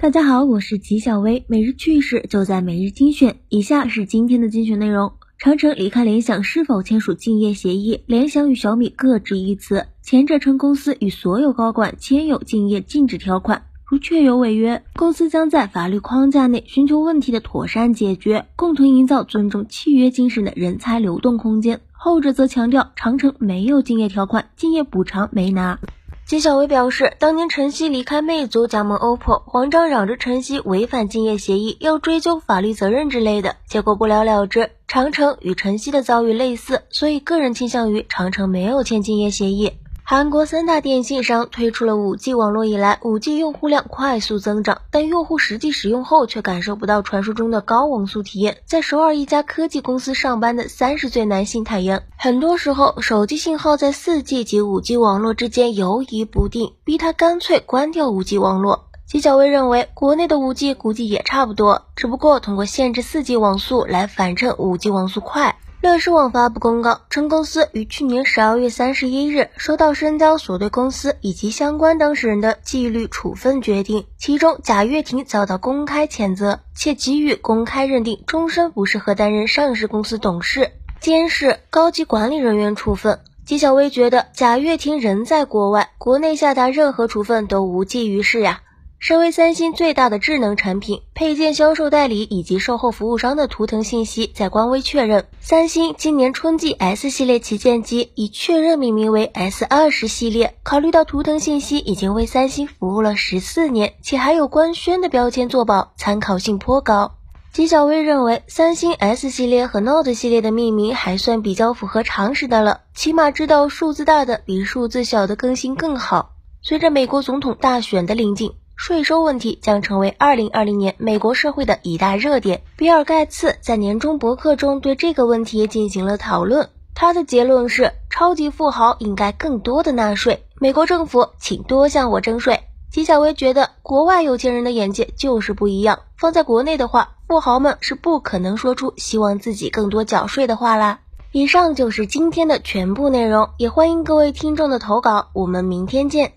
大家好，我是吉小薇，每日趣事就在每日精选。以下是今天的精选内容：长城离开联想是否签署竞业协议？联想与小米各执一词。前者称公司与所有高管签有竞业禁止条款，如确有违约，公司将在法律框架内寻求问题的妥善解决，共同营造尊重契约精神的人才流动空间。后者则强调长城没有竞业条款，竞业补偿没拿。纪晓薇表示，当年陈曦离开魅族加盟 OPPO，黄章嚷着陈曦违反竞业协议，要追究法律责任之类的，结果不了了之。长城与陈曦的遭遇类似，所以个人倾向于长城没有签竞业协议。韩国三大电信商推出了 5G 网络以来，5G 用户量快速增长，但用户实际使用后却感受不到传说中的高网速体验。在首尔一家科技公司上班的三十岁男性坦言，很多时候手机信号在 4G 及 5G 网络之间游移不定，逼他干脆关掉 5G 网络。纪晓薇认为，国内的 5G 估计也差不多，只不过通过限制 4G 网速来反衬 5G 网速快。乐视网发布公告称，公司于去年十二月三十一日收到深交所对公司以及相关当事人的纪律处分决定，其中贾跃亭遭到公开谴责，且给予公开认定终身不适合担任上市公司董事、监事、高级管理人员处分。纪晓薇觉得，贾跃亭人在国外，国内下达任何处分都无济于事呀。身为三星最大的智能产品配件销售代理以及售后服务商的图腾信息在官微确认，三星今年春季 S 系列旗舰机已确认命名为 S 二十系列。考虑到图腾信息已经为三星服务了十四年，且还有官宣的标签做保，参考性颇高。纪晓薇认为，三星 S 系列和 Note 系列的命名还算比较符合常识的了，起码知道数字大的比数字小的更新更好。随着美国总统大选的临近。税收问题将成为二零二零年美国社会的一大热点。比尔盖茨在年终博客中对这个问题进行了讨论。他的结论是：超级富豪应该更多的纳税，美国政府请多向我征税。纪晓薇觉得，国外有钱人的眼界就是不一样。放在国内的话，富豪们是不可能说出希望自己更多缴税的话啦。以上就是今天的全部内容，也欢迎各位听众的投稿。我们明天见。